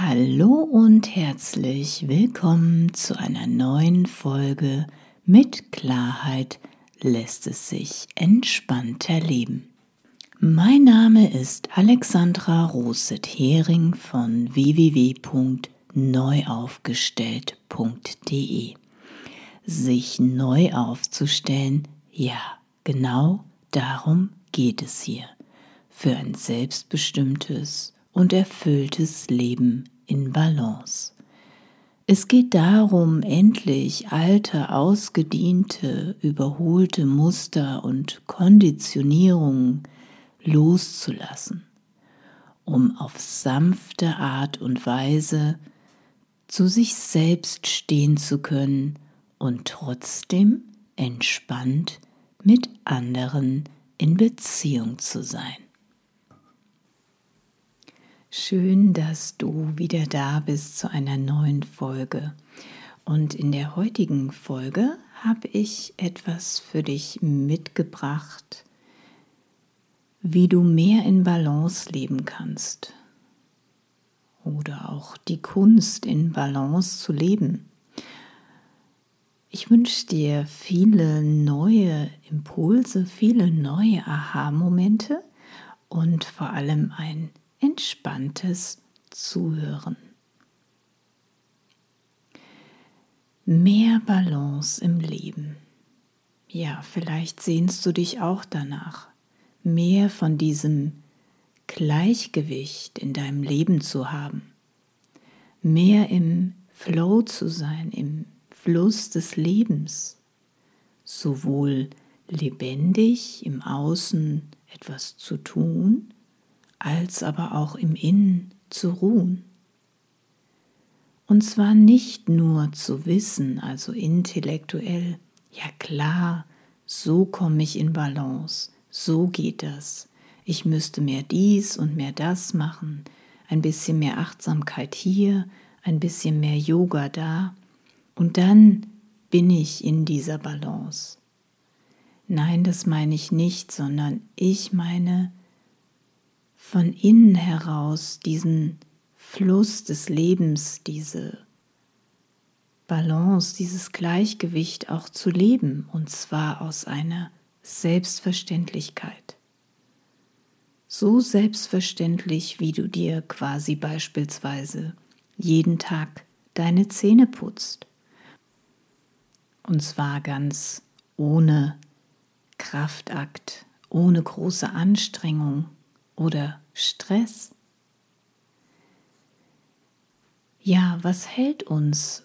Hallo und herzlich willkommen zu einer neuen Folge mit Klarheit lässt es sich entspannter leben. Mein Name ist Alexandra Roset-Hering von www.neuaufgestellt.de. Sich neu aufzustellen, ja, genau darum geht es hier. Für ein selbstbestimmtes und erfülltes Leben in Balance. Es geht darum, endlich alte, ausgediente, überholte Muster und Konditionierungen loszulassen, um auf sanfte Art und Weise zu sich selbst stehen zu können und trotzdem entspannt mit anderen in Beziehung zu sein. Schön, dass du wieder da bist zu einer neuen Folge. Und in der heutigen Folge habe ich etwas für dich mitgebracht, wie du mehr in Balance leben kannst. Oder auch die Kunst in Balance zu leben. Ich wünsche dir viele neue Impulse, viele neue Aha-Momente und vor allem ein entspanntes Zuhören. Mehr Balance im Leben. Ja, vielleicht sehnst du dich auch danach, mehr von diesem Gleichgewicht in deinem Leben zu haben, mehr im Flow zu sein, im Fluss des Lebens, sowohl lebendig im Außen etwas zu tun, als aber auch im Innen zu ruhen. Und zwar nicht nur zu wissen, also intellektuell, ja klar, so komme ich in Balance, so geht das. Ich müsste mehr dies und mehr das machen, ein bisschen mehr Achtsamkeit hier, ein bisschen mehr Yoga da, und dann bin ich in dieser Balance. Nein, das meine ich nicht, sondern ich meine, von innen heraus diesen Fluss des Lebens, diese Balance, dieses Gleichgewicht auch zu leben, und zwar aus einer Selbstverständlichkeit. So selbstverständlich, wie du dir quasi beispielsweise jeden Tag deine Zähne putzt. Und zwar ganz ohne Kraftakt, ohne große Anstrengung, oder Stress? Ja, was hält uns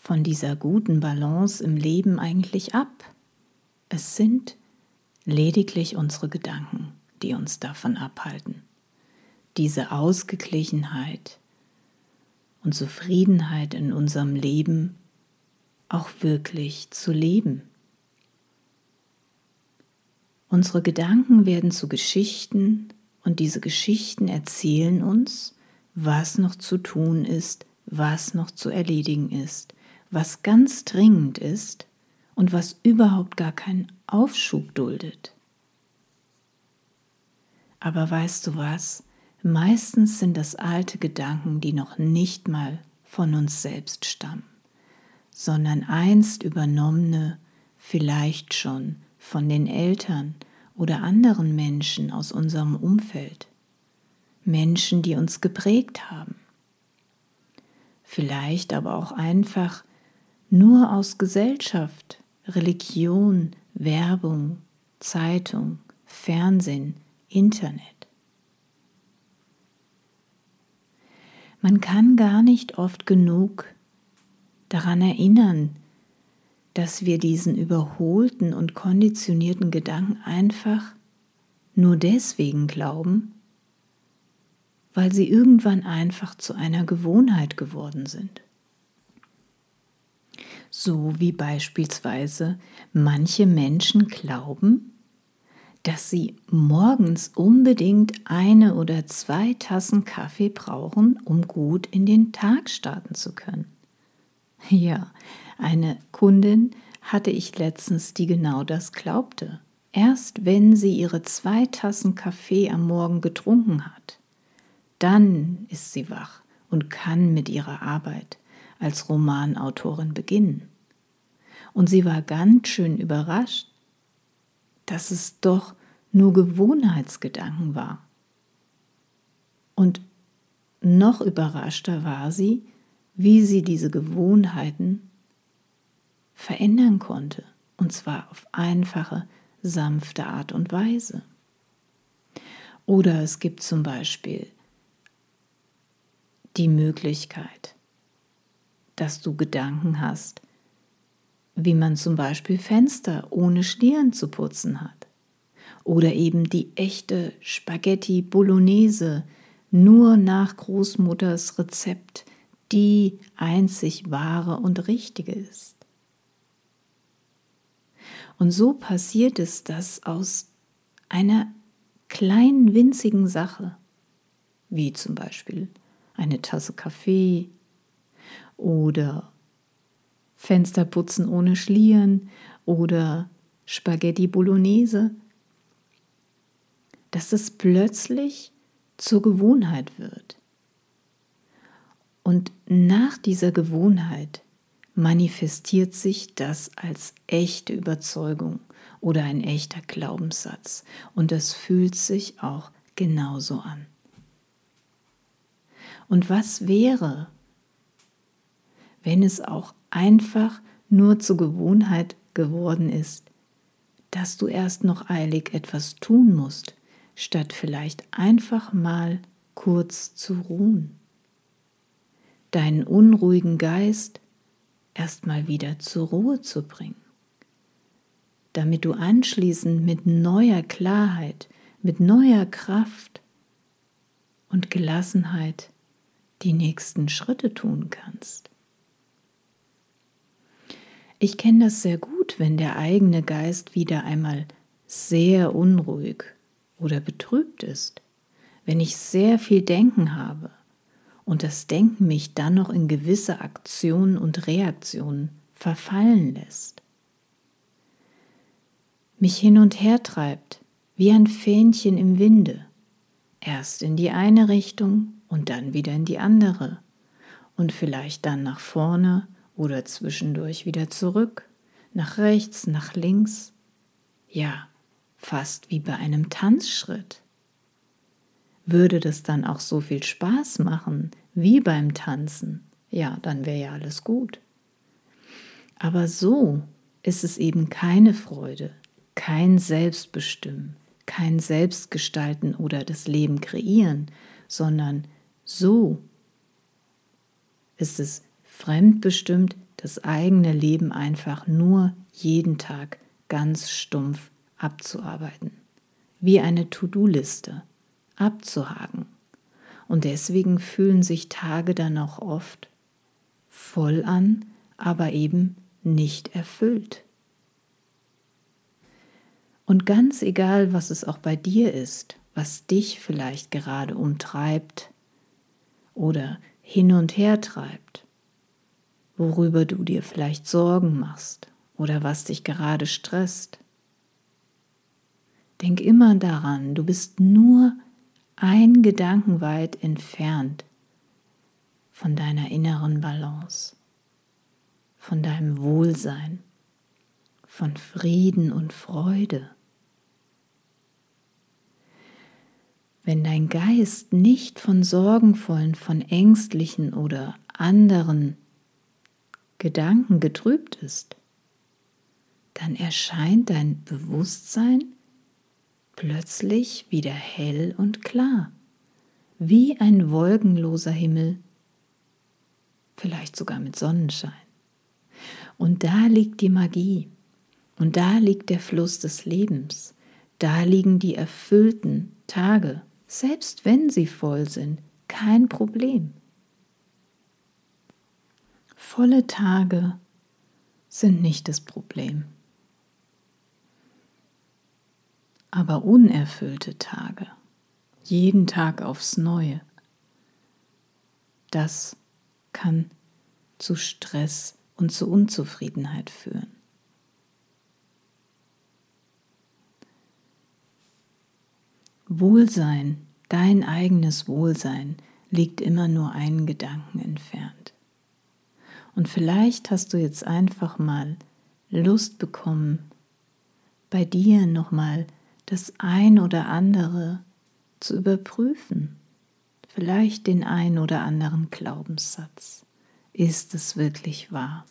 von dieser guten Balance im Leben eigentlich ab? Es sind lediglich unsere Gedanken, die uns davon abhalten. Diese Ausgeglichenheit und Zufriedenheit in unserem Leben auch wirklich zu leben. Unsere Gedanken werden zu Geschichten und diese Geschichten erzählen uns, was noch zu tun ist, was noch zu erledigen ist, was ganz dringend ist und was überhaupt gar keinen Aufschub duldet. Aber weißt du was? Meistens sind das alte Gedanken, die noch nicht mal von uns selbst stammen, sondern einst übernommene, vielleicht schon von den Eltern oder anderen Menschen aus unserem Umfeld, Menschen, die uns geprägt haben. Vielleicht aber auch einfach nur aus Gesellschaft, Religion, Werbung, Zeitung, Fernsehen, Internet. Man kann gar nicht oft genug daran erinnern, dass wir diesen überholten und konditionierten Gedanken einfach nur deswegen glauben, weil sie irgendwann einfach zu einer Gewohnheit geworden sind. So wie beispielsweise manche Menschen glauben, dass sie morgens unbedingt eine oder zwei Tassen Kaffee brauchen, um gut in den Tag starten zu können. Ja, eine Kundin hatte ich letztens, die genau das glaubte. Erst wenn sie ihre zwei Tassen Kaffee am Morgen getrunken hat, dann ist sie wach und kann mit ihrer Arbeit als Romanautorin beginnen. Und sie war ganz schön überrascht, dass es doch nur Gewohnheitsgedanken war. Und noch überraschter war sie, wie sie diese Gewohnheiten verändern konnte, und zwar auf einfache, sanfte Art und Weise. Oder es gibt zum Beispiel die Möglichkeit, dass du Gedanken hast, wie man zum Beispiel Fenster ohne Schlieren zu putzen hat. Oder eben die echte Spaghetti Bolognese nur nach Großmutters Rezept die einzig wahre und richtige ist. Und so passiert es, dass aus einer kleinen winzigen Sache, wie zum Beispiel eine Tasse Kaffee oder Fensterputzen ohne Schlieren oder Spaghetti Bolognese, dass es plötzlich zur Gewohnheit wird. Und nach dieser Gewohnheit manifestiert sich das als echte Überzeugung oder ein echter Glaubenssatz. Und das fühlt sich auch genauso an. Und was wäre, wenn es auch einfach nur zur Gewohnheit geworden ist, dass du erst noch eilig etwas tun musst, statt vielleicht einfach mal kurz zu ruhen. Deinen unruhigen Geist erst mal wieder zur Ruhe zu bringen, damit du anschließend mit neuer Klarheit, mit neuer Kraft und Gelassenheit die nächsten Schritte tun kannst. Ich kenne das sehr gut, wenn der eigene Geist wieder einmal sehr unruhig oder betrübt ist, wenn ich sehr viel Denken habe und das Denken mich dann noch in gewisse Aktionen und Reaktionen verfallen lässt, mich hin und her treibt wie ein Fähnchen im Winde, erst in die eine Richtung und dann wieder in die andere und vielleicht dann nach vorne oder zwischendurch wieder zurück, nach rechts, nach links. Ja, fast wie bei einem Tanzschritt. Würde das dann auch so viel Spaß machen wie beim Tanzen, ja, dann wäre ja alles gut. Aber so ist es eben keine Freude, kein Selbstbestimmen, kein Selbstgestalten oder das Leben kreieren, sondern so ist es fremdbestimmt, das eigene Leben einfach nur jeden Tag ganz stumpf abzuarbeiten, wie eine To-Do-Liste abzuhaken. Und deswegen fühlen sich Tage dann auch oft voll an, aber eben nicht erfüllt. Und ganz egal, was es auch bei dir ist, was dich vielleicht gerade umtreibt oder hin und her treibt, worüber du dir vielleicht Sorgen machst oder was dich gerade stresst, Denk immer daran, du bist nur ein Gedanken weit entfernt von deiner inneren Balance, von deinem Wohlsein, von Frieden und Freude. Wenn dein Geist nicht von sorgenvollen, von ängstlichen oder anderen Gedanken getrübt ist, dann erscheint dein Bewusstsein plötzlich wieder hell und klar, wie ein wolkenloser Himmel, vielleicht sogar mit Sonnenschein. Und da liegt die Magie, und da liegt der Fluss des Lebens, da liegen die erfüllten Tage, selbst wenn sie voll sind, kein Problem. Volle Tage sind nicht das Problem. Aber unerfüllte Tage, jeden Tag aufs Neue, das kann zu Stress und zu Unzufriedenheit führen. Wohlsein, dein eigenes Wohlsein, liegt immer nur einen Gedanken entfernt. Und vielleicht hast du jetzt einfach mal Lust bekommen, bei dir nochmal das ein oder andere zu überprüfen. Vielleicht den ein oder anderen Glaubenssatz. Ist es wirklich wahr?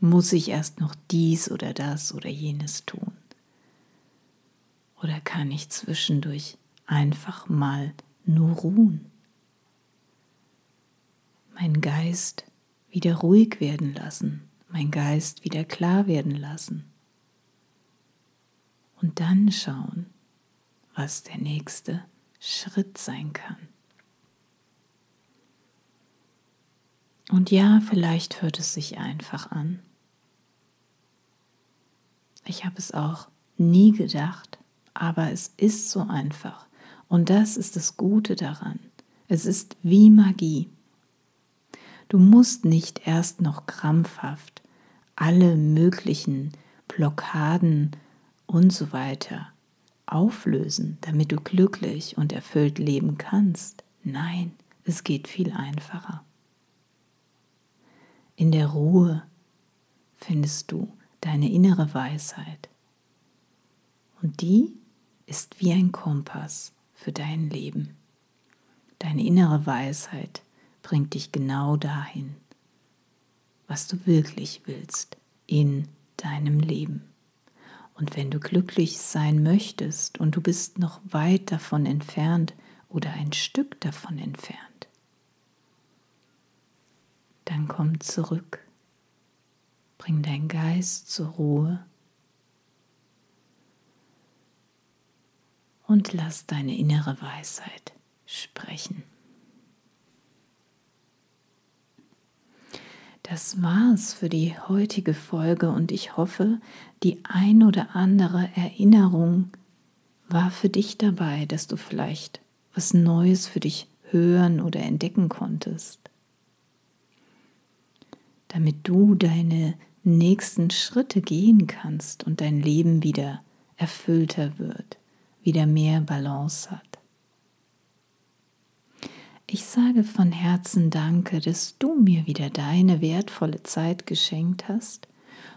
Muss ich erst noch dies oder das oder jenes tun? Oder kann ich zwischendurch einfach mal nur ruhen? Mein Geist wieder ruhig werden lassen, mein Geist wieder klar werden lassen. Und dann schauen, was der nächste Schritt sein kann. Und ja, vielleicht hört es sich einfach an. Ich habe es auch nie gedacht, aber es ist so einfach. Und das ist das Gute daran. Es ist wie Magie. Du musst nicht erst noch krampfhaft alle möglichen Blockaden und so weiter auflösen, damit du glücklich und erfüllt leben kannst. Nein, es geht viel einfacher. In der Ruhe findest du deine innere Weisheit. Und die ist wie ein Kompass für dein Leben. Deine innere Weisheit bringt dich genau dahin, was du wirklich willst in deinem Leben. Und wenn du glücklich sein möchtest und du bist noch weit davon entfernt oder ein Stück davon entfernt, dann komm zurück. Bring deinen Geist zur Ruhe und lass deine innere Weisheit sprechen. Das war's für die heutige Folge und ich hoffe, die ein oder andere Erinnerung war für dich dabei, dass du vielleicht was Neues für dich hören oder entdecken konntest damit du deine nächsten Schritte gehen kannst und dein Leben wieder erfüllter wird, wieder mehr Balance hat. Ich sage von Herzen Danke, dass du mir wieder deine wertvolle Zeit geschenkt hast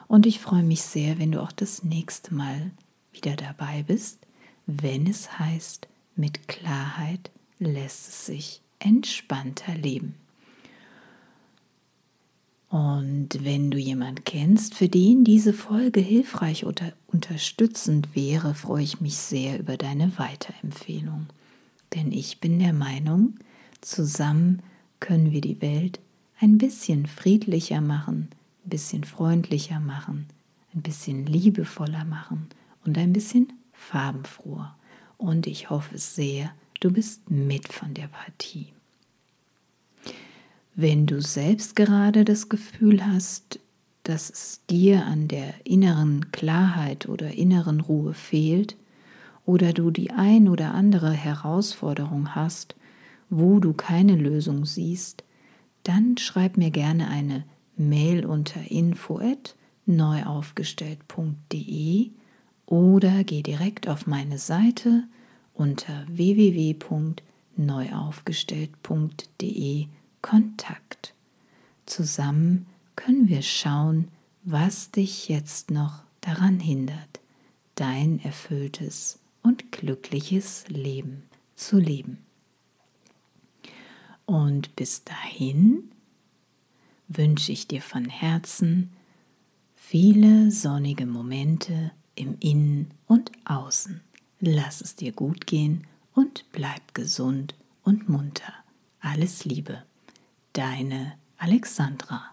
und ich freue mich sehr, wenn du auch das nächste Mal wieder dabei bist, wenn es heißt, mit Klarheit lässt es sich entspannter leben. Und wenn du jemand kennst, für den diese Folge hilfreich oder unterstützend wäre, freue ich mich sehr über deine Weiterempfehlung. Denn ich bin der Meinung, zusammen können wir die Welt ein bisschen friedlicher machen, ein bisschen freundlicher machen, ein bisschen liebevoller machen und ein bisschen farbenfroher. Und ich hoffe sehr, du bist mit von der Partie. Wenn du selbst gerade das Gefühl hast, dass es dir an der inneren Klarheit oder inneren Ruhe fehlt, oder du die ein oder andere Herausforderung hast, wo du keine Lösung siehst, dann schreib mir gerne eine Mail unter info@neuaufgestellt.de oder geh direkt auf meine Seite unter www.neuaufgestellt.de Kontakt. Zusammen können wir schauen, was dich jetzt noch daran hindert, dein erfülltes und glückliches Leben zu leben. Und bis dahin wünsche ich dir von Herzen viele sonnige Momente im Innen und Außen. Lass es dir gut gehen und bleib gesund und munter. Alles Liebe. Deine Alexandra.